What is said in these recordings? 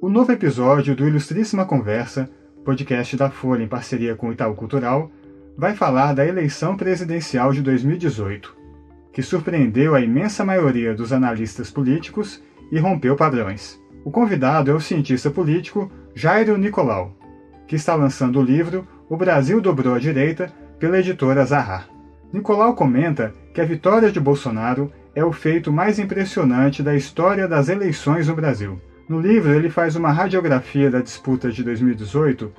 O novo episódio do Ilustríssima Conversa, podcast da Folha em parceria com o Itaú Cultural, vai falar da eleição presidencial de 2018, que surpreendeu a imensa maioria dos analistas políticos e rompeu padrões. O convidado é o cientista político Jairo Nicolau, que está lançando o livro O Brasil Dobrou a Direita pela editora Zahar. Nicolau comenta que a vitória de Bolsonaro é o feito mais impressionante da história das eleições no Brasil. No livro, ele faz uma radiografia da disputa de 2018,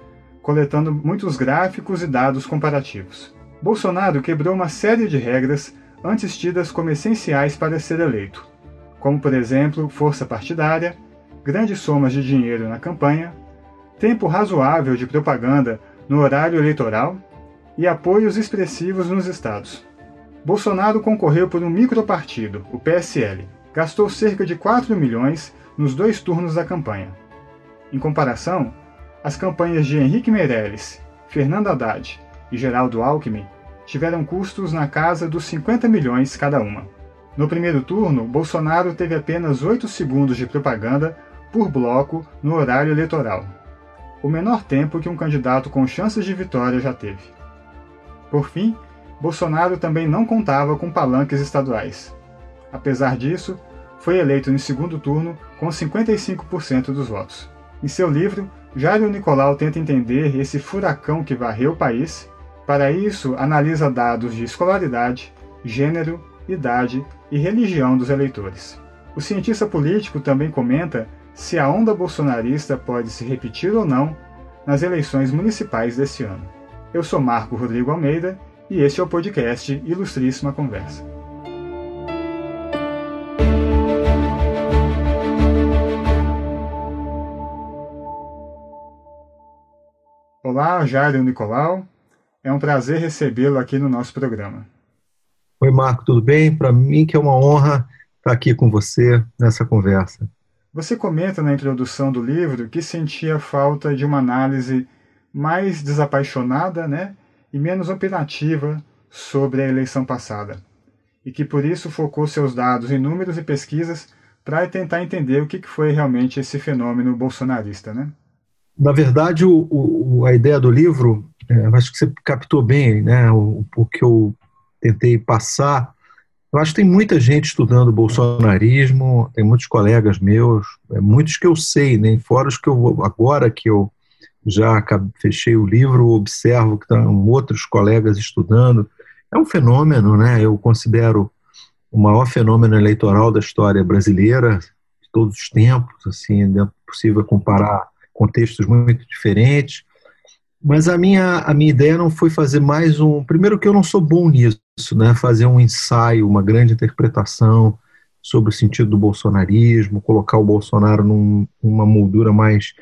coletando muitos gráficos e dados comparativos. Bolsonaro quebrou uma série de regras antes tidas como essenciais para ser eleito, como, por exemplo, força partidária, grandes somas de dinheiro na campanha, tempo razoável de propaganda no horário eleitoral e apoios expressivos nos estados. Bolsonaro concorreu por um micropartido, o PSL. Gastou cerca de 4 milhões nos dois turnos da campanha. Em comparação, as campanhas de Henrique Meirelles, Fernando Haddad e Geraldo Alckmin tiveram custos na casa dos 50 milhões cada uma. No primeiro turno, Bolsonaro teve apenas 8 segundos de propaganda por bloco no horário eleitoral, o menor tempo que um candidato com chances de vitória já teve. Por fim, Bolsonaro também não contava com palanques estaduais. Apesar disso, foi eleito no segundo turno com 55% dos votos. Em seu livro, Jairo Nicolau tenta entender esse furacão que varreu o país. Para isso, analisa dados de escolaridade, gênero, idade e religião dos eleitores. O cientista político também comenta se a onda bolsonarista pode se repetir ou não nas eleições municipais deste ano. Eu sou Marco Rodrigo Almeida e este é o podcast Ilustríssima Conversa. Olá, Jairo Nicolau. É um prazer recebê-lo aqui no nosso programa. Oi, Marco, tudo bem? Para mim que é uma honra estar aqui com você nessa conversa. Você comenta na introdução do livro que sentia falta de uma análise mais desapaixonada, né, e menos opinativa sobre a eleição passada, e que por isso focou seus dados em números e pesquisas para tentar entender o que foi realmente esse fenômeno bolsonarista, né? Na verdade, o, o, a ideia do livro, é, acho que você captou bem, né, o, o que eu tentei passar. Eu acho que tem muita gente estudando bolsonarismo, tem muitos colegas meus, é, muitos que eu sei, nem né, fora os que eu agora que eu já fechei o livro, observo que estão outros colegas estudando. É um fenômeno, né? Eu considero o maior fenômeno eleitoral da história brasileira de todos os tempos, assim, é possível comparar contextos muito diferentes. Mas a minha, a minha ideia não foi fazer mais um. Primeiro, que eu não sou bom nisso, né? Fazer um ensaio, uma grande interpretação sobre o sentido do bolsonarismo, colocar o Bolsonaro num, numa moldura mais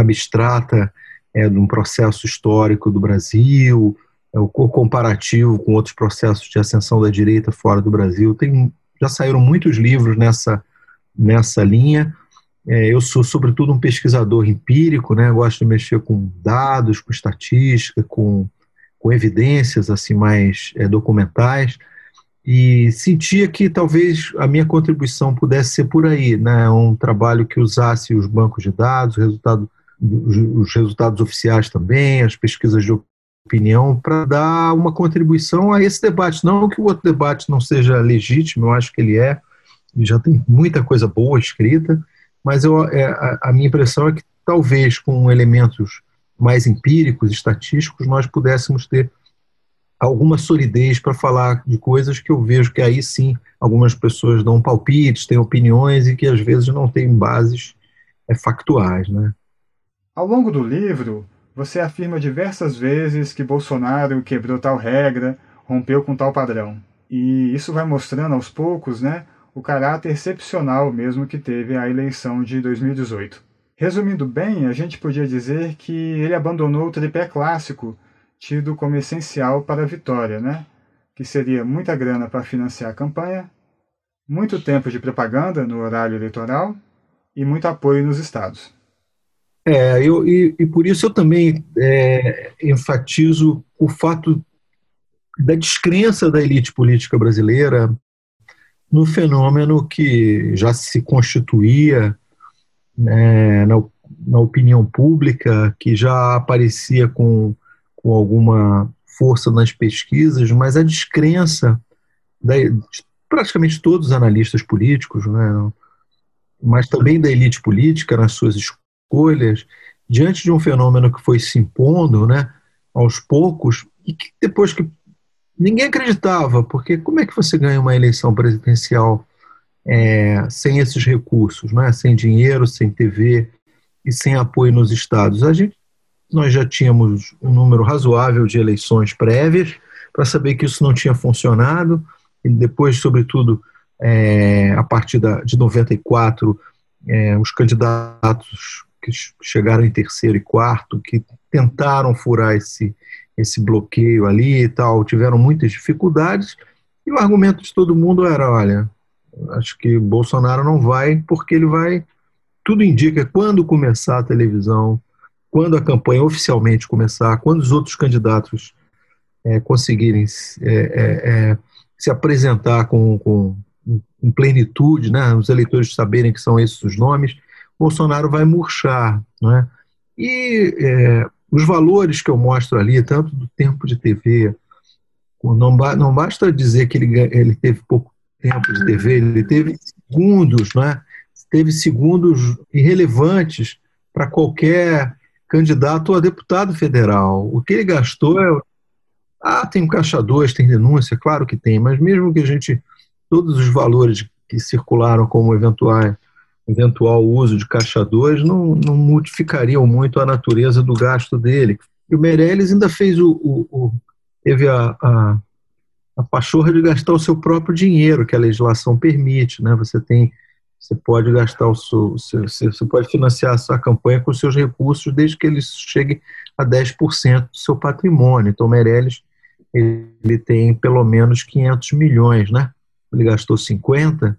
abstrata é, de um processo histórico do Brasil, é, o comparativo com outros processos de ascensão da direita fora do Brasil. Tem, já saíram muitos livros nessa, nessa linha. É, eu sou, sobretudo, um pesquisador empírico, né? gosto de mexer com dados, com estatística, com, com evidências assim mais é, documentais e sentia que talvez a minha contribuição pudesse ser por aí, né? um trabalho que usasse os bancos de dados, o resultado os resultados oficiais também, as pesquisas de opinião, para dar uma contribuição a esse debate. Não que o outro debate não seja legítimo, eu acho que ele é, já tem muita coisa boa escrita, mas eu, é, a, a minha impressão é que talvez com elementos mais empíricos, estatísticos, nós pudéssemos ter alguma solidez para falar de coisas que eu vejo que aí sim algumas pessoas dão palpites, têm opiniões e que às vezes não têm bases é, factuais, né? Ao longo do livro, você afirma diversas vezes que Bolsonaro quebrou tal regra, rompeu com tal padrão. E isso vai mostrando aos poucos, né, o caráter excepcional mesmo que teve a eleição de 2018. Resumindo bem, a gente podia dizer que ele abandonou o tripé clássico tido como essencial para a vitória, né? Que seria muita grana para financiar a campanha, muito tempo de propaganda no horário eleitoral e muito apoio nos estados. É, eu, e, e por isso eu também é, enfatizo o fato da descrença da elite política brasileira no fenômeno que já se constituía né, na, na, opinião pública, que já aparecia com, com alguma força nas pesquisas, mas a descrença da, de praticamente todos os analistas políticos, né, mas também da elite política nas suas escolhas, diante de um fenômeno que foi se impondo né, aos poucos, e que depois que ninguém acreditava, porque como é que você ganha uma eleição presidencial é, sem esses recursos, né? sem dinheiro, sem TV e sem apoio nos estados? A gente, nós já tínhamos um número razoável de eleições prévias para saber que isso não tinha funcionado, e depois, sobretudo, é, a partir da, de 94, é, os candidatos que chegaram em terceiro e quarto, que tentaram furar esse, esse bloqueio ali e tal, tiveram muitas dificuldades, e o argumento de todo mundo era, olha, acho que Bolsonaro não vai, porque ele vai, tudo indica, quando começar a televisão, quando a campanha oficialmente começar, quando os outros candidatos é, conseguirem é, é, se apresentar com, com, com plenitude, né, os eleitores saberem que são esses os nomes, Bolsonaro vai murchar, né? E é, os valores que eu mostro ali, tanto do tempo de TV, não, não basta dizer que ele, ele teve pouco tempo de TV, ele teve segundos, né? teve segundos irrelevantes para qualquer candidato a deputado federal. O que ele gastou é. Ah, tem caixa 2, tem denúncia, claro que tem, mas mesmo que a gente. Todos os valores que circularam como eventuais eventual uso de caixa 2 não, não modificariam muito a natureza do gasto dele. E o Meirelles ainda fez o, o, o teve a, a, a pachorra de gastar o seu próprio dinheiro, que a legislação permite, né? Você tem você pode gastar o seu, você pode financiar a sua campanha com seus recursos desde que ele chegue a 10% do seu patrimônio. Então, o Meirelles ele tem pelo menos 500 milhões, né? Ele gastou 50,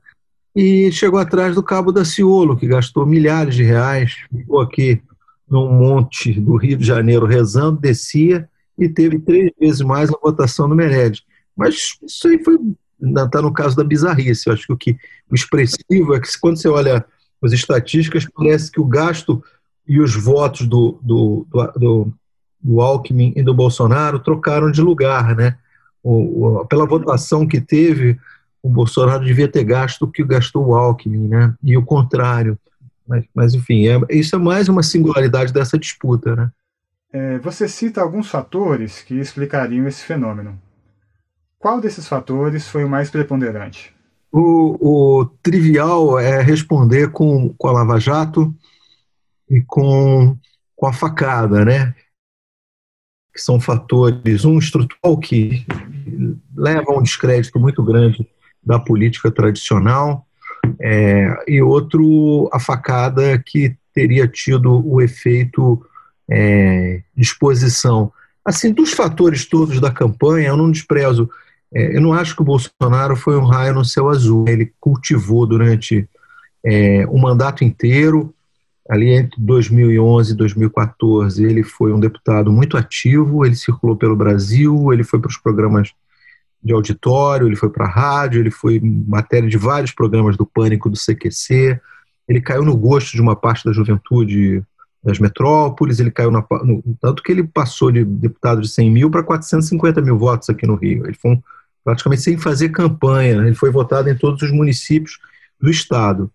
e chegou atrás do Cabo da Ciolo, que gastou milhares de reais, ficou aqui num monte do Rio de Janeiro rezando, descia e teve três vezes mais a votação no Mered. Mas isso aí foi está no caso da bizarrice. Eu acho que o, que o expressivo é que quando você olha as estatísticas, parece que o gasto e os votos do, do, do, do Alckmin e do Bolsonaro trocaram de lugar, né? O, o, pela votação que teve, o Bolsonaro devia ter gasto o que gastou o Alckmin, né? E o contrário. Mas, mas enfim, é, isso é mais uma singularidade dessa disputa, né? É, você cita alguns fatores que explicariam esse fenômeno. Qual desses fatores foi o mais preponderante? O, o trivial é responder com, com a Lava Jato e com, com a facada, né? Que são fatores, um estrutural que leva a um descrédito muito grande da política tradicional, é, e outro, a facada que teria tido o efeito é, exposição. Assim, dos fatores todos da campanha, eu não desprezo, é, eu não acho que o Bolsonaro foi um raio no céu azul. Ele cultivou durante é, o mandato inteiro, ali entre 2011 e 2014, ele foi um deputado muito ativo, ele circulou pelo Brasil, ele foi para os programas de auditório, ele foi para a rádio, ele foi matéria de vários programas do Pânico do CQC, ele caiu no gosto de uma parte da juventude das metrópoles, ele caiu na, no, tanto que ele passou de deputado de 100 mil para 450 mil votos aqui no Rio. Ele foi um, praticamente sem fazer campanha, né? ele foi votado em todos os municípios do estado.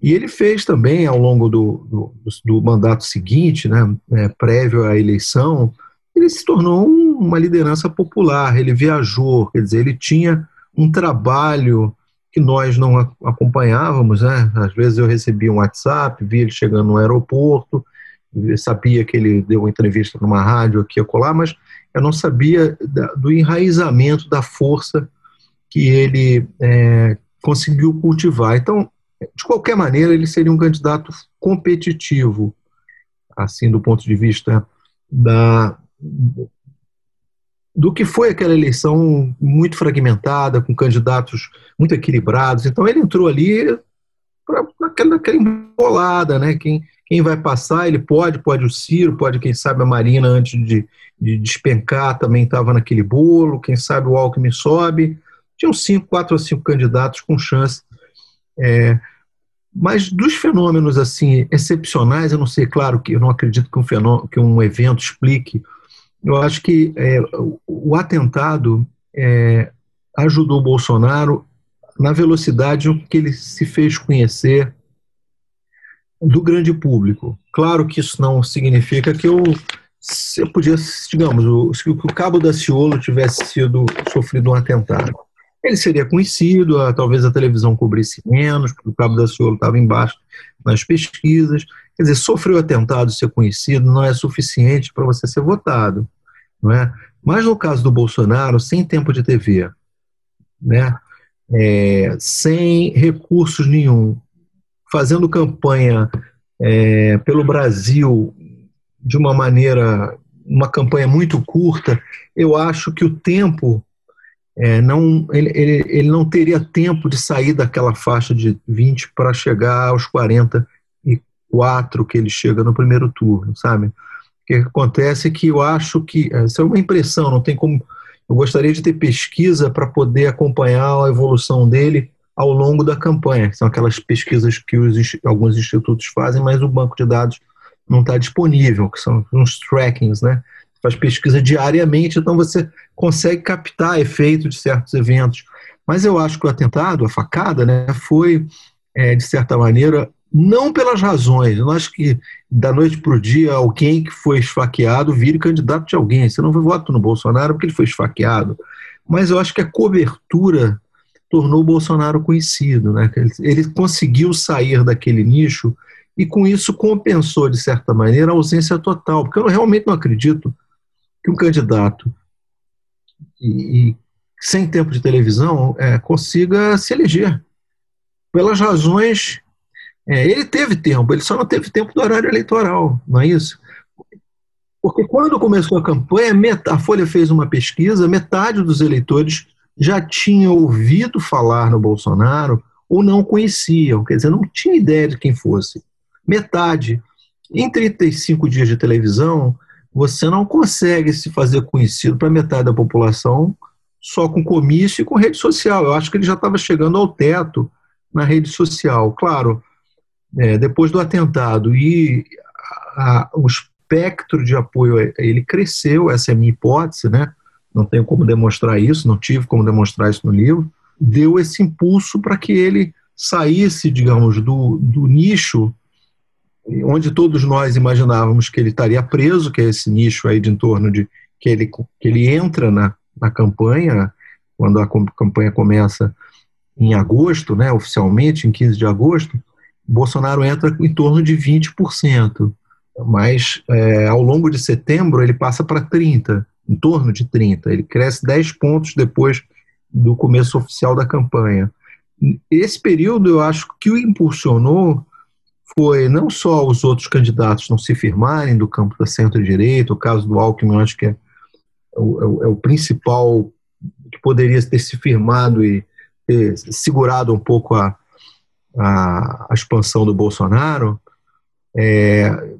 E ele fez também, ao longo do, do, do mandato seguinte, né, é, prévio à eleição, ele se tornou um, uma liderança popular, ele viajou, quer dizer, ele tinha um trabalho que nós não acompanhávamos, né? Às vezes eu recebia um WhatsApp, via ele chegando no aeroporto, sabia que ele deu uma entrevista numa rádio aqui e acolá, mas eu não sabia do enraizamento da força que ele é, conseguiu cultivar. Então, de qualquer maneira, ele seria um candidato competitivo, assim, do ponto de vista da, do que foi aquela eleição muito fragmentada, com candidatos muito equilibrados. Então ele entrou ali para aquela, aquela embolada, né? Quem, quem vai passar, ele pode, pode o Ciro, pode, quem sabe, a Marina, antes de, de despencar, também estava naquele bolo, quem sabe o Alckmin sobe. Tinham cinco, quatro ou cinco candidatos com chance. É, mas dos fenômenos assim excepcionais, eu não sei, claro que eu não acredito que um, fenômeno, que um evento explique. Eu acho que é, o, atentado é, ajudou o Bolsonaro na velocidade que ele se fez conhecer do grande público. Claro que isso não significa que eu, eu podia, digamos, se o cabo da Ciolo tivesse sido sofrido um atentado ele seria conhecido, talvez a televisão cobrisse menos, porque o Cabo da Ciolo estava embaixo nas pesquisas. Quer dizer, sofreu atentado, ser conhecido não é suficiente para você ser votado. Não é? Mas no caso do Bolsonaro, sem tempo de TV, né? É, sem recursos nenhum, fazendo campanha é, pelo Brasil de uma maneira, uma campanha muito curta, eu acho que o tempo é, não, ele, ele, ele não teria tempo de sair daquela faixa de 20 para chegar aos 44 que ele chega no primeiro turno, sabe? O que acontece é que eu acho que, essa é uma impressão, não tem como, eu gostaria de ter pesquisa para poder acompanhar a evolução dele ao longo da campanha, são aquelas pesquisas que os, alguns institutos fazem, mas o banco de dados não está disponível, que são uns trackings, né? faz pesquisa diariamente, então você consegue captar efeito de certos eventos. Mas eu acho que o atentado, a facada, né, foi, é, de certa maneira, não pelas razões. Eu não acho que da noite para o dia alguém que foi esfaqueado vire candidato de alguém. Você não vota no Bolsonaro porque ele foi esfaqueado. Mas eu acho que a cobertura tornou o Bolsonaro conhecido. Né? Ele, conseguiu sair daquele nicho e com isso compensou, de certa maneira, a ausência total. Porque eu realmente não acredito que um candidato e, e sem tempo de televisão é, consiga se eleger. Pelas razões. É, ele teve tempo, ele só não teve tempo do horário eleitoral, não é isso? Porque quando começou a campanha, a Folha fez uma pesquisa, metade dos eleitores já tinha ouvido falar no Bolsonaro ou não conheciam, quer dizer, não tinha ideia de quem fosse. Metade. Em 35 dias de televisão, você não consegue se fazer conhecido para metade da população só com comício e com rede social. Eu acho que ele já estava chegando ao teto na rede social. Claro, é, depois do atentado e a, a, o espectro de apoio ele cresceu, essa é a minha hipótese, né? Não tenho como demonstrar isso, não tive como demonstrar isso no livro. Deu esse impulso para que ele saísse, digamos, do, do nicho onde todos nós imaginávamos que ele estaria preso, que é esse nicho aí de em torno de que ele, que ele entra na, na campanha, quando a campanha começa em agosto, né, oficialmente, em 15 de agosto, Bolsonaro entra em torno de 20%, mas é, ao longo de setembro ele passa para 30%, em torno de 30%, ele cresce 10 pontos depois do começo oficial da campanha. Esse período eu acho que o impulsionou foi não só os outros candidatos não se firmarem do campo da centro-direita, o caso do Alckmin, acho que é, é o, é o principal que poderia ter se firmado e ter segurado um pouco a, a, a expansão do Bolsonaro, é,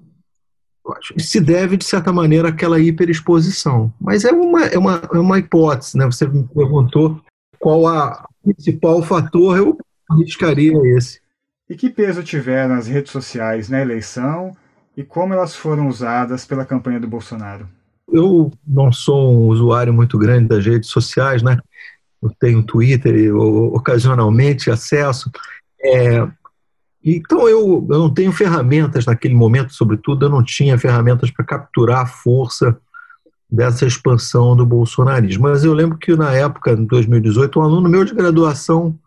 se deve, de certa maneira, àquela hiperexposição. Mas é uma, é uma, é uma hipótese, né? Você me perguntou qual a principal fator, eu arriscaria esse. E que peso tiveram as redes sociais na eleição e como elas foram usadas pela campanha do Bolsonaro? Eu não sou um usuário muito grande das redes sociais, né? Eu tenho Twitter e ocasionalmente acesso. É, então eu, eu não tenho ferramentas naquele momento, sobretudo, eu não tinha ferramentas para capturar a força dessa expansão do bolsonarismo. Mas eu lembro que na época, em 2018, um aluno meu de graduação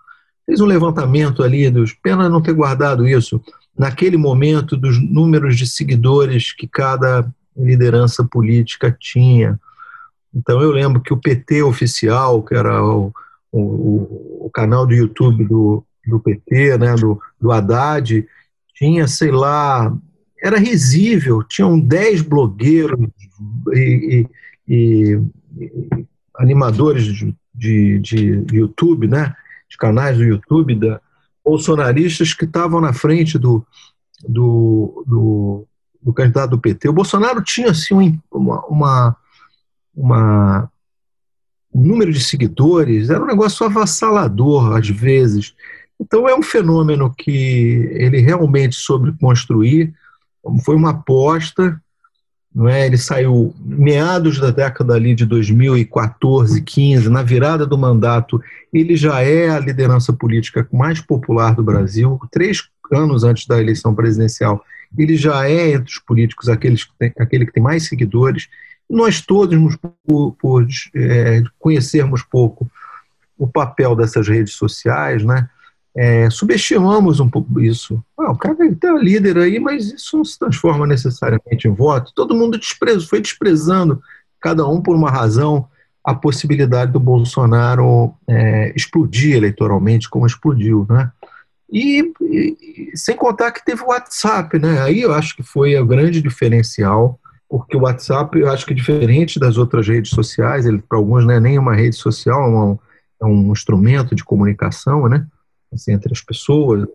fez um levantamento ali dos. Pena não ter guardado isso, naquele momento, dos números de seguidores que cada liderança política tinha. Então eu lembro que o PT oficial, que era o, o, o canal do YouTube do, do PT, né, do, do Haddad, tinha, sei lá, era risível, tinham 10 blogueiros e, e, e, animadores de, de, de YouTube, né, os canais do YouTube da bolsonaristas que estavam na frente do, do, do, do, candidato do PT. O Bolsonaro tinha assim, uma, uma, uma um número de seguidores, era um negócio avassalador às vezes. Então é um fenômeno que ele realmente soube construir, foi uma aposta, não é? Ele saiu meados da década ali de 2014, 15, na virada do mandato, ele já é a liderança política mais popular do Brasil, três anos antes da eleição presidencial, ele já é entre os políticos aqueles que tem, aquele que tem mais seguidores. Nós todos, por, por é, conhecermos pouco o papel dessas redes sociais, né? É, subestimamos um pouco isso. Ah, o cara tem um líder aí, mas isso não se transforma necessariamente em voto. Todo mundo desprezou, foi desprezando, cada um por uma razão, a possibilidade do Bolsonaro é, explodir eleitoralmente, como explodiu. Né? E, e, sem contar que teve o WhatsApp, né? Aí eu acho que foi o grande diferencial, porque o WhatsApp, eu acho que diferente das outras redes sociais, ele para alguns não é nem uma rede social, é um, é um instrumento de comunicação, né? Assim, entre as pessoas,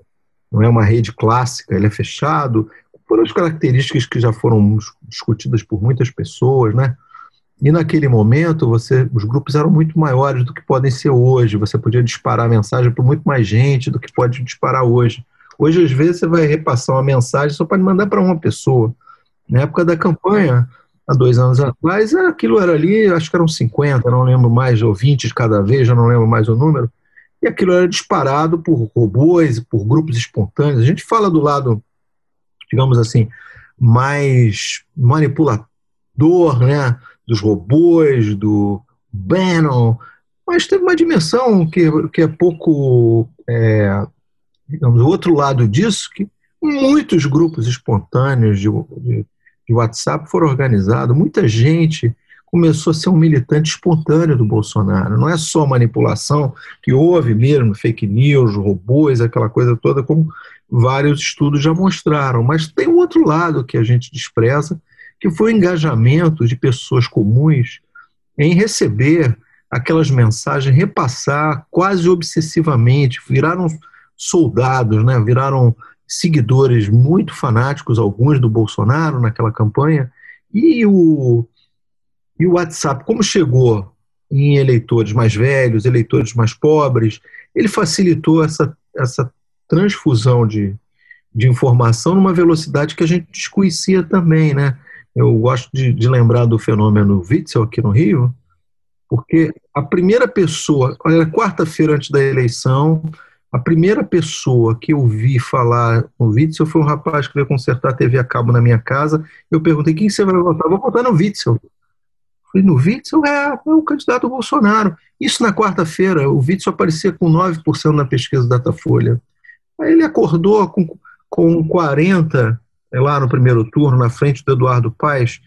não é uma rede clássica, ele é fechado, por as características que já foram discutidas por muitas pessoas, né? E naquele momento, você, os grupos eram muito maiores do que podem ser hoje. Você podia disparar mensagem para muito mais gente do que pode disparar hoje. Hoje, às vezes, você vai repassar uma mensagem só pode mandar para uma pessoa. Na época da campanha, há dois anos atrás, aquilo era ali, acho que eram 50, não lembro mais, ou 20 de cada vez, já não lembro mais o número. E aquilo era disparado por robôs, por grupos espontâneos. A gente fala do lado, digamos assim, mais manipulador, né? dos robôs, do Bannon, mas teve uma dimensão que, que é pouco, é, digamos, o outro lado disso, que muitos grupos espontâneos de, de, de WhatsApp foram organizados, muita gente começou a ser um militante espontâneo do Bolsonaro. Não é só manipulação, que houve mesmo fake news, robôs, aquela coisa toda, como vários estudos já mostraram. Mas tem um outro lado que a gente despreza, que foi o engajamento de pessoas comuns em receber aquelas mensagens, repassar quase obsessivamente, viraram soldados, né? viraram seguidores muito fanáticos, alguns do Bolsonaro naquela campanha, e o, e o WhatsApp, como chegou em eleitores mais velhos, eleitores mais pobres, ele facilitou essa, essa transfusão de, de informação numa velocidade que a gente desconhecia também, né? Eu gosto de, de lembrar do fenômeno Witzel aqui no Rio, porque a primeira pessoa, olha, quarta-feira antes da eleição, a primeira pessoa que eu vi falar no Witzel foi um rapaz que veio consertar a TV a cabo na minha casa. Eu perguntei: quem você vai votar? Vou votar no Witzel. Falei: no Witzel é, é o candidato Bolsonaro. Isso na quarta-feira, o Witzel aparecia com 9% na pesquisa Datafolha. Aí ele acordou com, com 40%, é lá no primeiro turno, na frente do Eduardo Paes,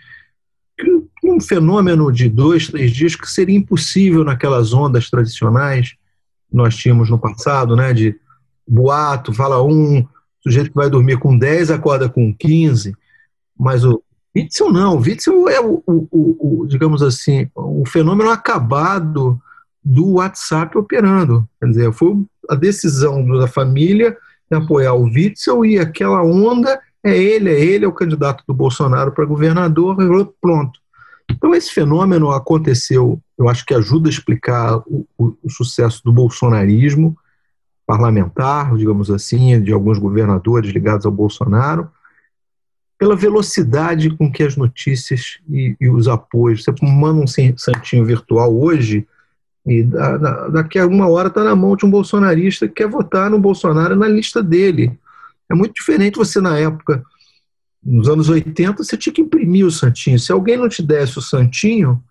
um fenômeno de dois, três dias que seria impossível naquelas ondas tradicionais que nós tínhamos no passado, né, de boato, fala um, sujeito que vai dormir com 10 acorda com 15, mas o Witzel não, Witzel é o, o, o, o, digamos assim, o fenômeno acabado do WhatsApp operando, quer dizer, foi a decisão da família de apoiar o Witzel e aquela onda é ele, é ele, é o candidato do Bolsonaro para governador, pronto. Então, esse fenômeno aconteceu, eu acho que ajuda a explicar o sucesso do bolsonarismo parlamentar, digamos assim, de alguns governadores ligados ao Bolsonaro, pela velocidade com que as notícias e, e os apoios. Você manda um santinho virtual hoje, e daqui a uma hora está na mão de um bolsonarista que quer votar no Bolsonaro na lista dele. É muito diferente você, na época, nos anos 80, você tinha que imprimir o santinho. Se alguém não te desse o santinho,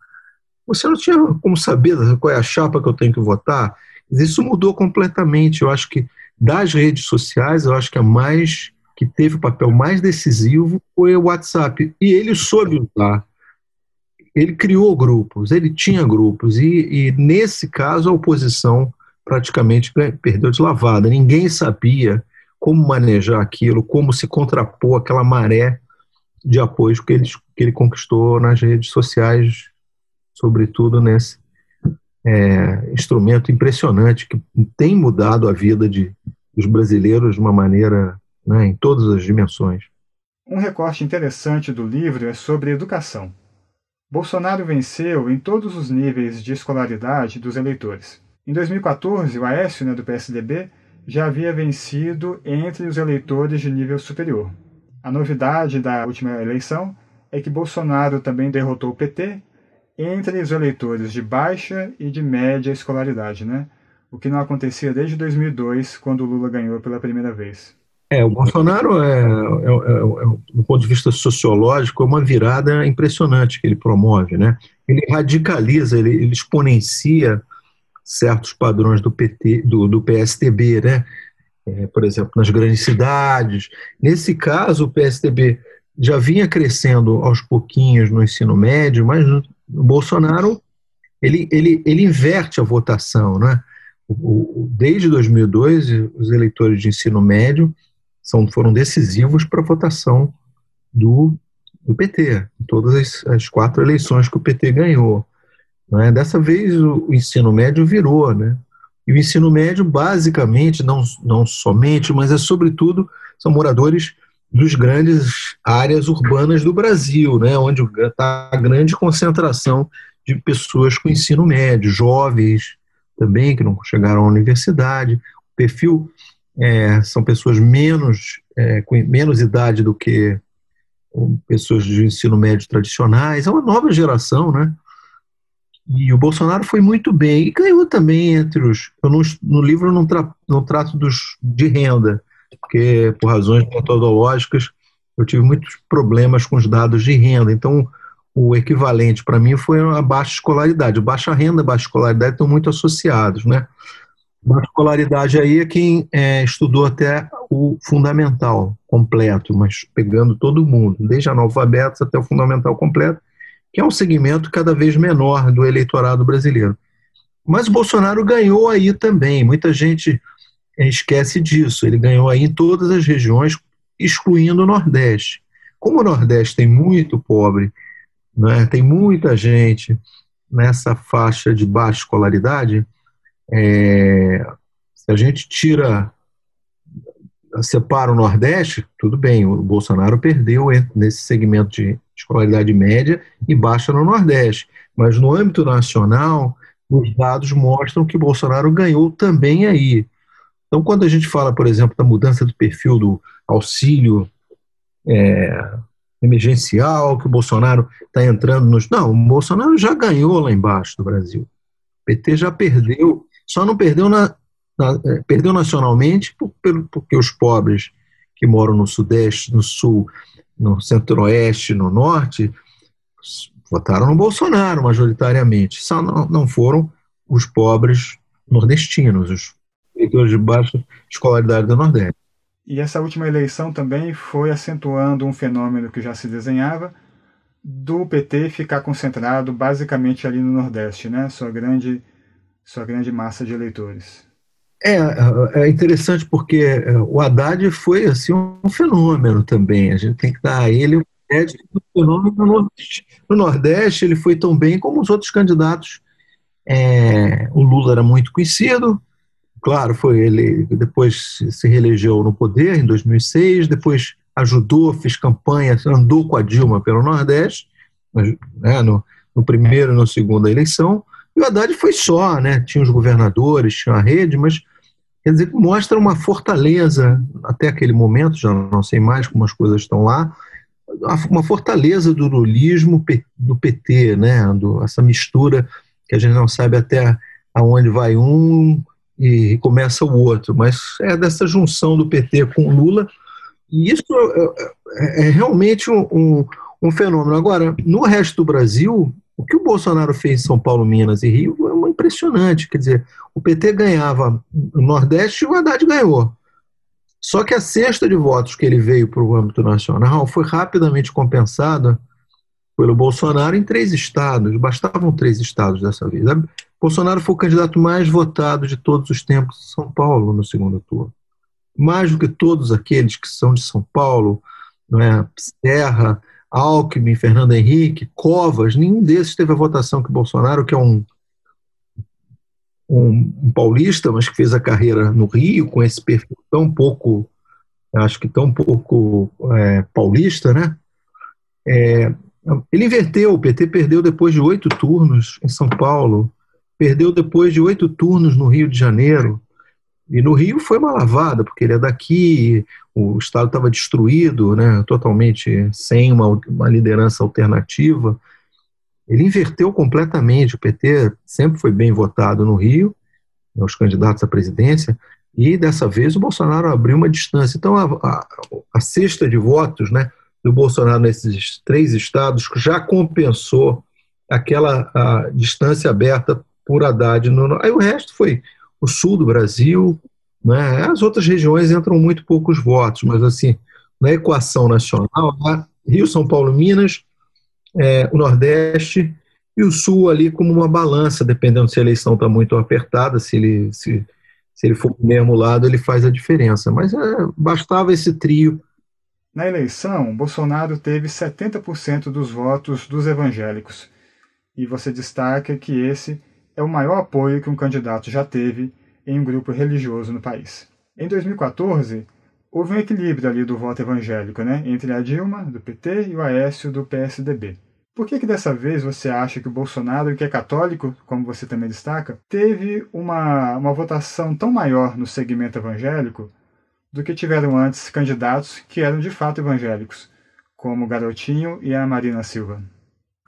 você não tinha como saber qual é a chapa que eu tenho que votar. Isso mudou completamente. Eu acho que das redes sociais, eu acho que a mais que teve o papel mais decisivo foi o WhatsApp. E ele soube usar. Ele criou grupos, ele tinha grupos. E, e nesse caso, a oposição praticamente perdeu de lavada. Ninguém sabia como manejar aquilo, como se contrapor aquela maré de apoio que ele, que ele conquistou nas redes sociais, sobretudo nesse é, instrumento impressionante que tem mudado a vida de, dos brasileiros de uma maneira né, em todas as dimensões. Um recorte interessante do livro é sobre educação. Bolsonaro venceu em todos os níveis de escolaridade dos eleitores. Em 2014, o Aécio, né, do PSDB, já havia vencido entre os eleitores de nível superior. A novidade da última eleição é que Bolsonaro também derrotou o PT entre os eleitores de baixa e de média escolaridade, né? o que não acontecia desde 2002, quando Lula ganhou pela primeira vez. É, o Bolsonaro, é, é, é, é, do ponto de vista sociológico, é uma virada impressionante que ele promove. Né? Ele radicaliza, ele, ele exponencia certos padrões do PT, do, do PSDB, né? É, por exemplo, nas grandes cidades. Nesse caso, o PSDB já vinha crescendo aos pouquinhos no ensino médio, mas o Bolsonaro ele, ele, ele inverte a votação, né? Desde 2002, os eleitores de ensino médio são, foram decisivos para a votação do, do PT, em todas as, as, quatro eleições que o PT ganhou. Né? Dessa vez, o, o ensino médio virou, né? E o ensino médio, basicamente, não, não somente, mas é sobretudo, são moradores dos grandes áreas urbanas do Brasil, né, onde está a grande concentração de pessoas com ensino médio, jovens também, que não chegaram à universidade. O perfil é, são pessoas menos, é, com menos idade do que pessoas de ensino médio tradicionais. É uma nova geração, né? E o Bolsonaro foi muito bem e ganhou também entre os. Eu não, no livro eu não, tra, não trato dos de renda, porque por razões metodológicas eu tive muitos problemas com os dados de renda. Então, o equivalente para mim foi a baixa escolaridade. Baixa renda baixa escolaridade estão muito associados, né? Baixa escolaridade aí é quem é, estudou até o fundamental completo, mas pegando todo mundo, desde analfabetos até o fundamental completo, que é um segmento cada vez menor do eleitorado brasileiro. Mas o Bolsonaro ganhou aí também. Muita gente esquece disso. Ele ganhou aí em todas as regiões, excluindo o Nordeste. Como o Nordeste tem muito pobre, né, tem muita gente nessa faixa de baixa escolaridade, é, se a gente tira, separa o Nordeste, tudo bem, o Bolsonaro perdeu nesse segmento de escolaridade média e baixa no Nordeste. Mas no âmbito nacional, os dados mostram que Bolsonaro ganhou também aí. Então, quando a gente fala, por exemplo, da mudança do perfil do auxílio é, emergencial, que o Bolsonaro está entrando nos. Não, o Bolsonaro já ganhou lá embaixo do Brasil. O PT já perdeu, só não perdeu, na, na é, perdeu nacionalmente por, porque os pobres que moram no Sudeste, no Sul, no Centro-Oeste, no Norte, votaram no Bolsonaro majoritariamente. Só não, não foram os pobres nordestinos, os eleitores de baixa escolaridade do Nordeste. E essa última eleição também foi acentuando um fenômeno que já se desenhava do PT ficar concentrado basicamente ali no Nordeste, né? Sua grande, sua grande massa de eleitores. É, é interessante porque é, o Haddad foi assim um fenômeno também. A gente tem que dar a ele o crédito do fenômeno no Nordeste. No Nordeste ele foi tão bem como os outros candidatos. É, o Lula era muito conhecido, claro, foi ele depois se reelegeu no poder em 2006, depois ajudou, fez campanha, andou com a Dilma pelo Nordeste, né, no, no primeiro e na segunda eleição, e o Haddad foi só, né, tinha os governadores, tinha a rede, mas quer dizer, mostra uma fortaleza, até aquele momento, já não sei mais como as coisas estão lá, uma fortaleza do lulismo do PT, né, do, essa mistura que a gente não sabe até aonde vai um e começa o outro, mas é dessa junção do PT com Lula, e isso é, é, é realmente um, um, um, fenômeno. Agora, no resto do Brasil, o que o Bolsonaro fez em São Paulo, Minas e Rio é uma impressionante. Quer dizer, o PT ganhava no Nordeste e o Haddad ganhou. Só que a cesta de votos que ele veio para o âmbito nacional foi rapidamente compensada pelo Bolsonaro em três estados. Bastavam três estados dessa vez. Bolsonaro foi o candidato mais votado de todos os tempos de São Paulo no segundo turno. Mais do que todos aqueles que são de São Paulo, não é? Serra, Alckmin, Fernando Henrique, Covas, nenhum desses teve a votação que Bolsonaro, que é um, um, um paulista, mas que fez a carreira no Rio, com esse perfil tão pouco acho que tão pouco é, paulista, né? É, ele inverteu, o PT perdeu depois de oito turnos em São Paulo, perdeu depois de oito turnos no Rio de Janeiro, e no Rio foi uma lavada, porque ele é daqui, o Estado estava destruído, né, totalmente sem uma, uma liderança alternativa. Ele inverteu completamente. O PT sempre foi bem votado no Rio, né, os candidatos à presidência, e dessa vez o Bolsonaro abriu uma distância. Então, a, a, a cesta de votos né, do Bolsonaro nesses três estados já compensou aquela distância aberta por Haddad. No, aí o resto foi o sul do Brasil, né? as outras regiões entram muito poucos votos, mas assim, na equação nacional, né? Rio, São Paulo, Minas, é, o Nordeste e o Sul ali como uma balança, dependendo se a eleição está muito apertada, se ele, se, se ele for do mesmo lado, ele faz a diferença. Mas é, bastava esse trio. Na eleição, Bolsonaro teve 70% dos votos dos evangélicos. E você destaca que esse é o maior apoio que um candidato já teve em um grupo religioso no país. Em 2014, houve um equilíbrio ali do voto evangélico, né, entre a Dilma, do PT, e o Aécio, do PSDB. Por que, que dessa vez você acha que o Bolsonaro, que é católico, como você também destaca, teve uma, uma votação tão maior no segmento evangélico do que tiveram antes candidatos que eram de fato evangélicos, como o Garotinho e a Marina Silva?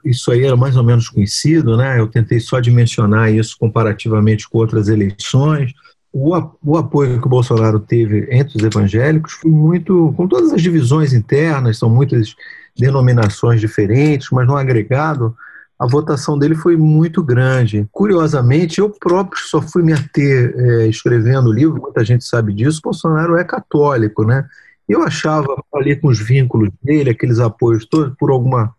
Isso aí era mais ou menos conhecido, né? Eu tentei só dimensionar isso comparativamente com outras eleições. O, o apoio que o Bolsonaro teve entre os evangélicos foi muito, com todas as divisões internas, são muitas denominações diferentes, mas no agregado, a votação dele foi muito grande. Curiosamente, eu próprio só fui me ater é, escrevendo o livro, muita gente sabe disso, Bolsonaro é católico, né? Eu achava ali com os vínculos dele, aqueles apoios todos, por alguma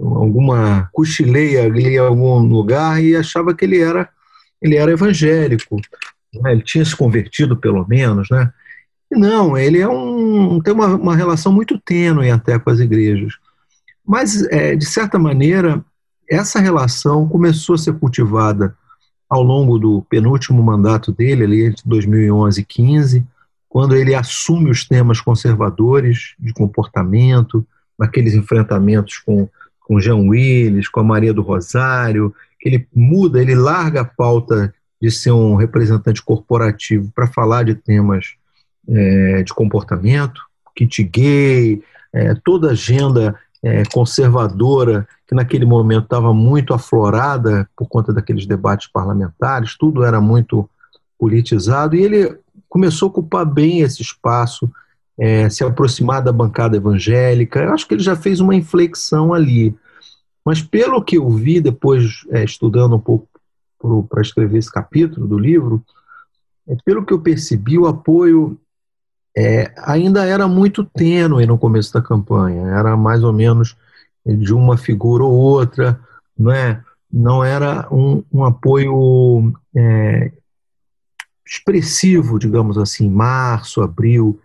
alguma cochileia ali em algum lugar e achava que ele era ele era evangélico, né? ele tinha se convertido pelo menos, né? E não, ele é um tem uma, uma relação muito tênue até com as igrejas, mas é, de certa maneira essa relação começou a ser cultivada ao longo do penúltimo mandato dele, ali entre 2011 e 15, quando ele assume os temas conservadores de comportamento, naqueles enfrentamentos com com Jean Willis, com a Maria do Rosário, que ele muda, ele larga a pauta de ser um representante corporativo para falar de temas é, de comportamento, kit gay, é, toda a agenda é, conservadora que naquele momento estava muito aflorada por conta daqueles debates parlamentares, tudo era muito politizado e ele começou a ocupar bem esse espaço é, se aproximar da bancada evangélica. Eu acho que ele já fez uma inflexão ali. Mas pelo que eu vi depois, é, estudando um pouco para escrever esse capítulo do livro, é, pelo que eu percebi, o apoio é, ainda era muito tênue no começo da campanha. Era mais ou menos de uma figura ou outra, não é? Não era um, um apoio é, expressivo, digamos assim, março, abril.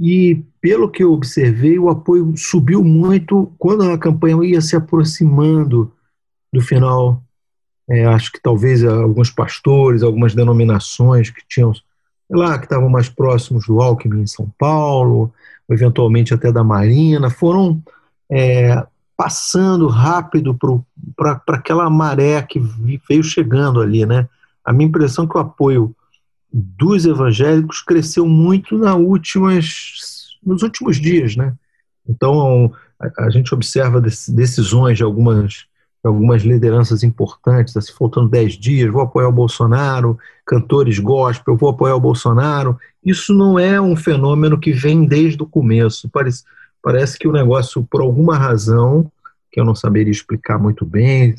E, pelo que eu observei, o apoio subiu muito quando a campanha ia se aproximando do final. É, acho que talvez alguns pastores, algumas denominações que tinham, lá, que estavam mais próximos do Alckmin em São Paulo, eventualmente até da Marina, foram é, passando rápido para aquela maré que veio chegando ali, né? A minha impressão é que o apoio dos evangélicos cresceu muito na últimas, nos últimos dias, né? Então a, a gente observa decisões de algumas, de algumas lideranças importantes, assim, faltando dez dias, vou apoiar o Bolsonaro, cantores gospel, vou apoiar o Bolsonaro. Isso não é um fenômeno que vem desde o começo. Parece, parece que o negócio, por alguma razão, que eu não saberia explicar muito bem,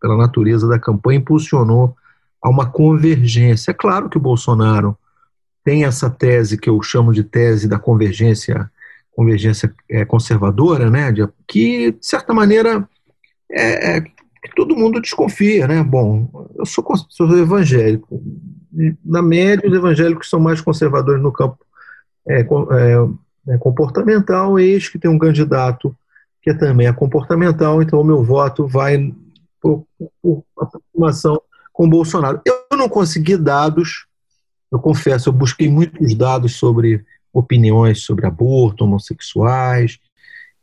pela natureza da campanha, impulsionou a uma convergência. É claro que o Bolsonaro tem essa tese que eu chamo de tese da convergência convergência é, conservadora, né, que de certa maneira é, é, todo mundo desconfia, né? Bom, eu sou, sou evangélico. Na média, os evangélicos são mais conservadores no campo é, é, é, comportamental. Eis que tem um candidato que também é comportamental, então o meu voto vai por, por aproximação com Bolsonaro. Eu não consegui dados, eu confesso, eu busquei muitos dados sobre opiniões sobre aborto, homossexuais.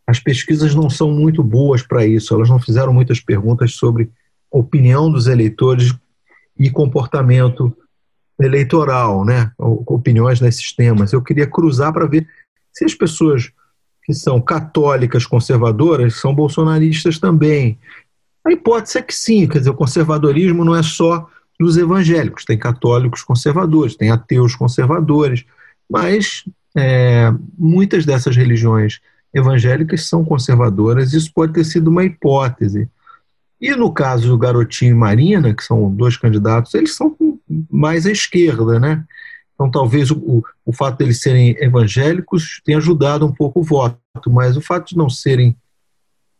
As pesquisas não são muito boas para isso, elas não fizeram muitas perguntas sobre opinião dos eleitores e comportamento eleitoral, né? opiniões nesses temas. Eu queria cruzar para ver se as pessoas que são católicas conservadoras são bolsonaristas também. A hipótese é que sim, quer dizer, o conservadorismo não é só dos evangélicos, tem católicos conservadores, tem ateus conservadores, mas é, muitas dessas religiões evangélicas são conservadoras, isso pode ter sido uma hipótese. E no caso do Garotinho e Marina, que são dois candidatos, eles são mais à esquerda, né? Então talvez o, o fato de eles serem evangélicos tenha ajudado um pouco o voto, mas o fato de não serem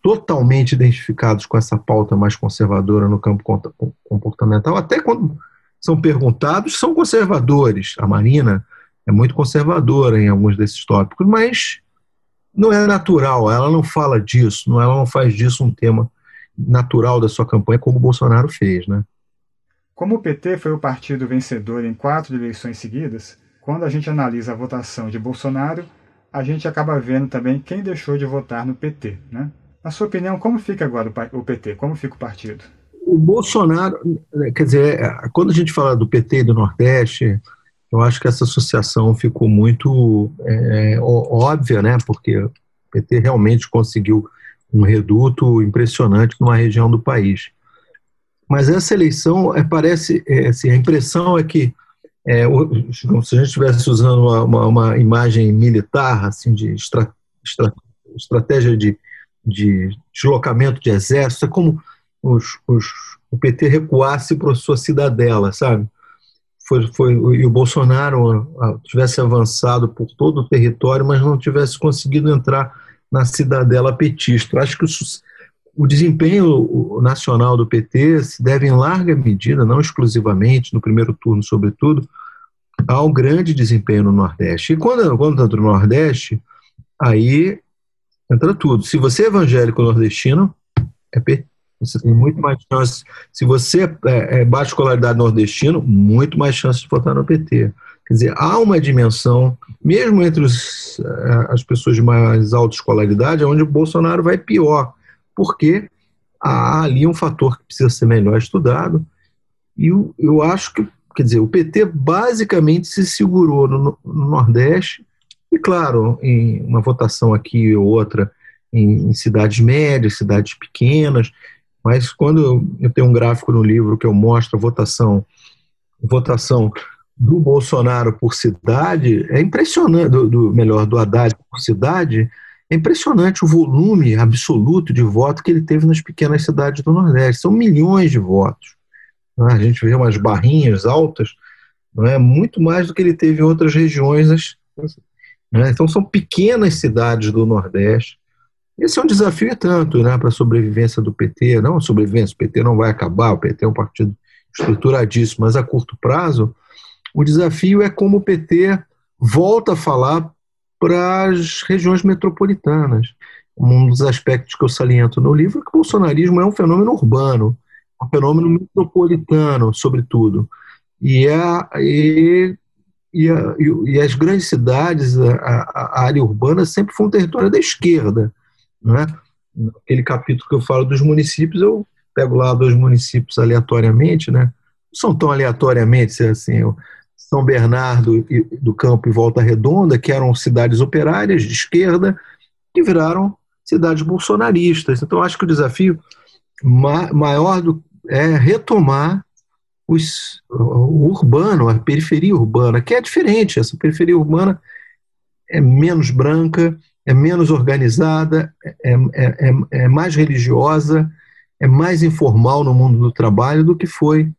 totalmente identificados com essa pauta mais conservadora no campo comportamental, até quando são perguntados, são conservadores. A Marina é muito conservadora em alguns desses tópicos, mas não é natural, ela não fala disso, ela não faz disso um tema natural da sua campanha, como o Bolsonaro fez, né? Como o PT foi o partido vencedor em quatro eleições seguidas, quando a gente analisa a votação de Bolsonaro, a gente acaba vendo também quem deixou de votar no PT, né? Na sua opinião, como fica agora o PT? Como fica o partido? O Bolsonaro, quer dizer, quando a gente fala do PT do Nordeste, eu acho que essa associação ficou muito é, óbvia, né? Porque o PT realmente conseguiu um reduto impressionante numa região do país. Mas essa eleição é, parece, é, assim, a impressão é que é, se a gente estivesse usando uma, uma, uma, imagem militar, assim, de estra, estra, estratégia de, de deslocamento de exército, é como os, os, o PT recuasse para sua cidadela, sabe? Foi, foi, e o Bolsonaro tivesse avançado por todo o território, mas não tivesse conseguido entrar na cidadela petista. Acho que o desempenho nacional do PT se deve, em larga medida, não exclusivamente, no primeiro turno, sobretudo, ao grande desempenho no Nordeste. E quando, quando entra no Nordeste, aí entra tudo. Se você é evangélico nordestino, é PT. Você tem muito mais chance. Se você é, é baixa escolaridade nordestino, muito mais chance de votar no PT. Quer dizer, há uma dimensão, mesmo entre os, eh, as pessoas de mais alta escolaridade, onde o Bolsonaro vai pior, porque há ali um fator que precisa ser melhor estudado. E eu, eu acho que, quer dizer, o PT basicamente se segurou no, no Nordeste, e claro, em uma votação aqui ou outra em, em cidades médias, cidades pequenas, mas quando eu tenho um gráfico no livro que eu mostro a votação, votação do Bolsonaro por cidade é impressionante, do, do, melhor, do Haddad por cidade, é impressionante o volume absoluto de voto que ele teve nas pequenas cidades do Nordeste. São milhões de votos. É? A gente vê umas barrinhas altas, não é muito mais do que ele teve em outras regiões. Né? Então são pequenas cidades do Nordeste. Esse é um desafio e tanto né, para a sobrevivência do PT. Não a sobrevivência, o PT não vai acabar, o PT é um partido estruturadíssimo, mas a curto prazo o desafio é como o PT volta a falar para as regiões metropolitanas. Um dos aspectos que eu saliento no livro é que o bolsonarismo é um fenômeno urbano, um fenômeno metropolitano, sobretudo. E, a, e, e, a, e as grandes cidades, a, a, área urbana, sempre foi um território da esquerda. Né? Naquele capítulo que eu falo dos municípios, eu pego lá dois municípios aleatoriamente, né? não são tão aleatoriamente, assim, eu, são Bernardo do Campo e Volta Redonda, que eram cidades operárias de esquerda, que viraram cidades bolsonaristas. Então, acho que o desafio maior do, é retomar os, o urbano, a periferia urbana, que é diferente. Essa periferia urbana é menos branca, é menos organizada, é, é, é, é mais religiosa, é mais informal no mundo do trabalho do que foi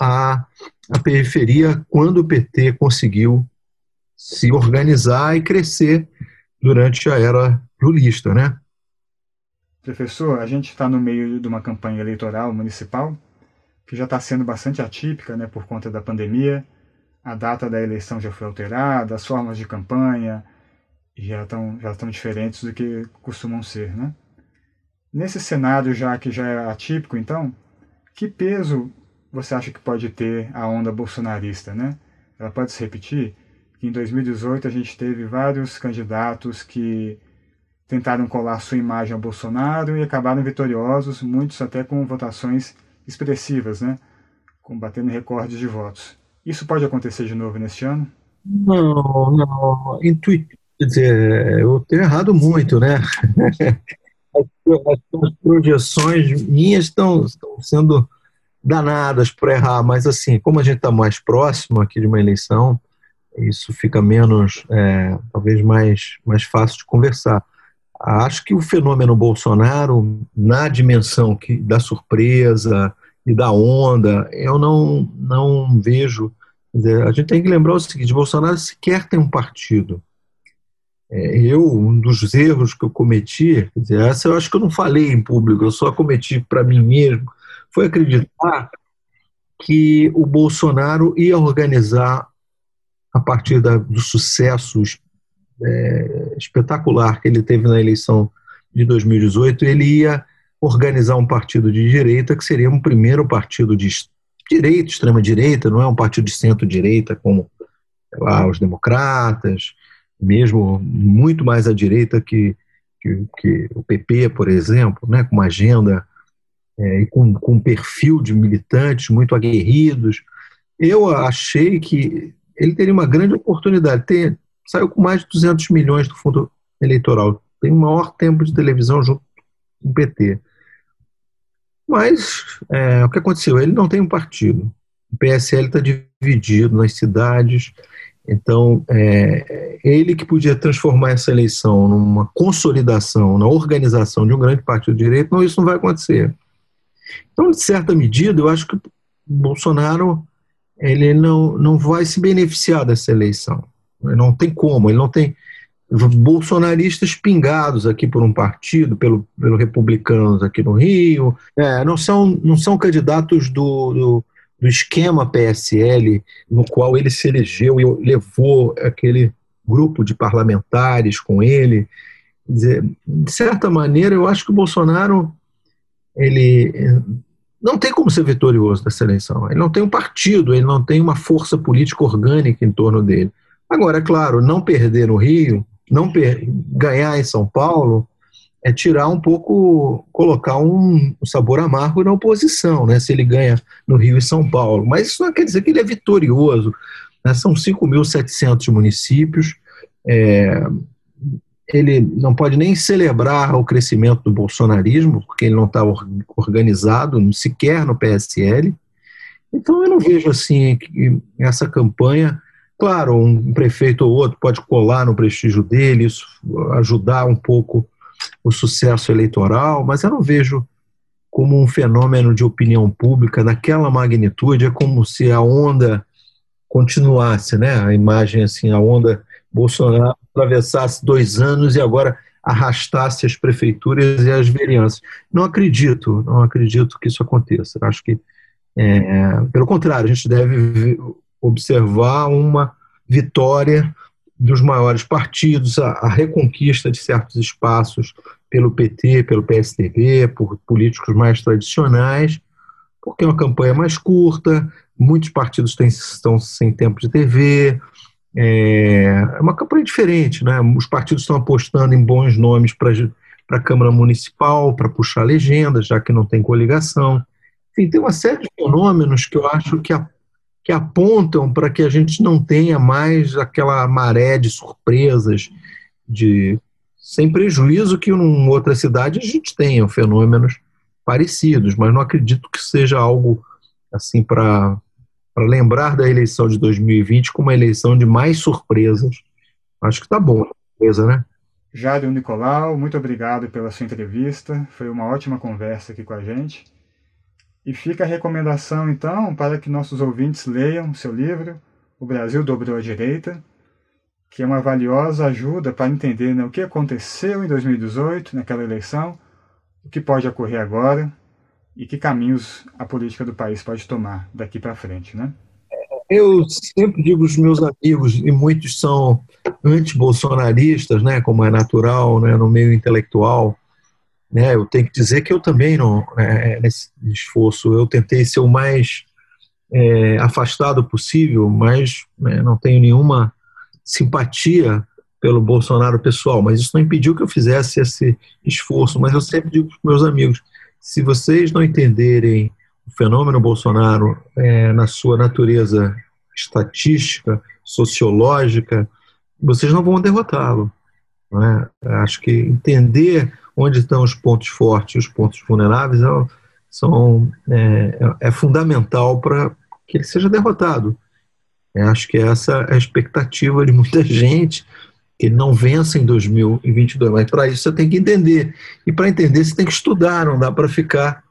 a, a periferia quando o PT conseguiu se organizar e crescer durante a era lulista, né? Professor, a gente está no meio de uma campanha eleitoral municipal que já está sendo bastante atípica, né, por conta da pandemia. A data da eleição já foi alterada, as formas de campanha já estão já estão diferentes do que costumam ser, né? Nesse cenário já que já é atípico, então, que peso você acha que pode ter a onda bolsonarista, né? Ela pode se repetir? em 2018 a gente teve vários candidatos que tentaram colar sua imagem ao Bolsonaro e acabaram vitoriosos, muitos até com votações expressivas, né? combatendo recordes de votos. Isso pode acontecer de novo neste ano? Não, não. Intuitivo, quer dizer, eu tenho errado muito, né? As, projeções minhas estão, estão sendo danadas por errar, mas assim, como a gente está mais próximo aqui de uma eleição, isso fica menos, é, talvez mais, mais fácil de conversar. Acho que o fenômeno Bolsonaro, na dimensão que, da surpresa e da onda, eu não, não vejo. A gente tem que lembrar o seguinte: Bolsonaro sequer tem um partido. É, eu, um dos erros que eu cometi, dizer, essa eu acho que eu não falei em público, eu só cometi para mim mesmo, foi acreditar que o Bolsonaro ia organizar, a partir da, do sucesso é, espetacular que ele teve na eleição de 2018, ele ia organizar um partido de direita que seria um primeiro partido de direita, extrema-direita, não é um partido de centro-direita como lá, os democratas, mesmo muito mais à direita que, que, que o PP, por exemplo, né, com uma agenda é, e com, com um perfil de militantes muito aguerridos. Eu achei que ele teria uma grande oportunidade. Tem, saiu com mais de 200 milhões do fundo eleitoral. Tem o maior tempo de televisão junto com o PT. Mas é, o que aconteceu? Ele não tem um partido. O PSL está dividido nas cidades. Então, é, ele que podia transformar essa eleição numa consolidação, na organização de um grande partido de direito, não, isso não vai acontecer. Então, de certa medida, eu acho que Bolsonaro ele não, não vai se beneficiar dessa eleição. Não tem como, ele não tem bolsonaristas pingados aqui por um partido, pelo, pelo republicanos aqui no Rio, é, não, são, não são candidatos do, do, do, esquema PSL no qual ele se elegeu e levou aquele grupo de parlamentares com ele. Dizer, de certa maneira, eu acho que o Bolsonaro ele não tem como ser vitorioso dessa eleição. Ele não tem um partido, ele não tem uma força política orgânica em torno dele. Agora, é claro, não perder no Rio, não ganhar em São Paulo, é tirar um pouco, colocar um, sabor amargo na oposição, né? Se ele ganha no Rio e São Paulo. Mas isso não quer dizer que ele é vitorioso. Né? São 5.700 municípios. É, ele não pode nem celebrar o crescimento do bolsonarismo, porque ele não está organizado sequer no PSL. Então eu não vejo assim essa campanha Claro, um prefeito ou outro pode colar no prestígio dele, isso ajudar um pouco o sucesso eleitoral, mas eu não vejo como um fenômeno de opinião pública daquela magnitude, é como se a onda continuasse, né? A imagem assim, a onda Bolsonaro atravessasse dois anos e agora arrastasse as prefeituras e as vereanças. Não acredito, não acredito que isso aconteça. Acho que, é, pelo contrário, a gente deve observar uma vitória dos maiores partidos, a, a, reconquista de certos espaços pelo PT, pelo PSDB, por políticos mais tradicionais, porque é uma campanha mais curta, muitos partidos têm, estão sem tempo de TV, é, é uma campanha diferente, né? Os partidos estão apostando em bons nomes para a Câmara Municipal, para puxar legendas, já que não tem coligação. Enfim, tem uma série de fenômenos que eu acho que a que apontam para que a gente não tenha mais aquela maré de surpresas, de sem prejuízo que em outra cidade a gente tenha fenômenos parecidos, mas não acredito que seja algo assim para lembrar da eleição de 2020 como uma eleição de mais surpresas. Acho que está bom, surpresa, né? Jário Nicolau, muito obrigado pela sua entrevista. Foi uma ótima conversa aqui com a gente. E fica a recomendação, então, para que nossos ouvintes leiam seu livro, O Brasil Dobrou a Direita, que é uma valiosa ajuda para entender né, o que aconteceu em 2018, naquela eleição, o que pode ocorrer agora e que caminhos a política do país pode tomar daqui para frente. Né? Eu sempre digo aos meus amigos, e muitos são anti-bolsonaristas, né, como é natural né, no meio intelectual, né? Eu tenho que dizer que eu também, não, é, nesse esforço, eu tentei ser o mais é, afastado possível, mas né, não tenho nenhuma simpatia pelo Bolsonaro pessoal, mas isso não impediu que eu fizesse esse esforço. Mas eu sempre digo para meus amigos: se vocês não entenderem o fenômeno Bolsonaro é, na sua natureza estatística, sociológica, vocês não vão derrotá-lo. É? Acho que entender onde estão os pontos fortes e os pontos vulneráveis é, são, é, é fundamental para que ele seja derrotado. É, acho que essa é a expectativa de muita gente, que ele não vença em 2022. Mas para isso você tem que entender. E para entender você tem que estudar, não dá para ficar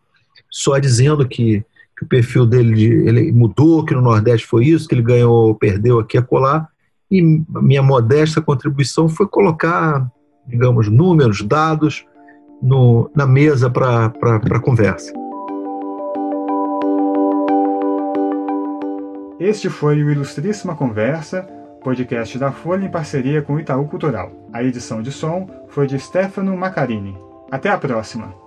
só dizendo que, que o perfil dele ele mudou, que no Nordeste foi isso, que ele ganhou, perdeu aqui a colar. E minha modesta contribuição foi colocar, digamos, números, dados no, na mesa para conversa. Este foi o Ilustríssima Conversa, podcast da Folha em parceria com o Itaú Cultural. A edição de som foi de Stefano Macarini. Até a próxima!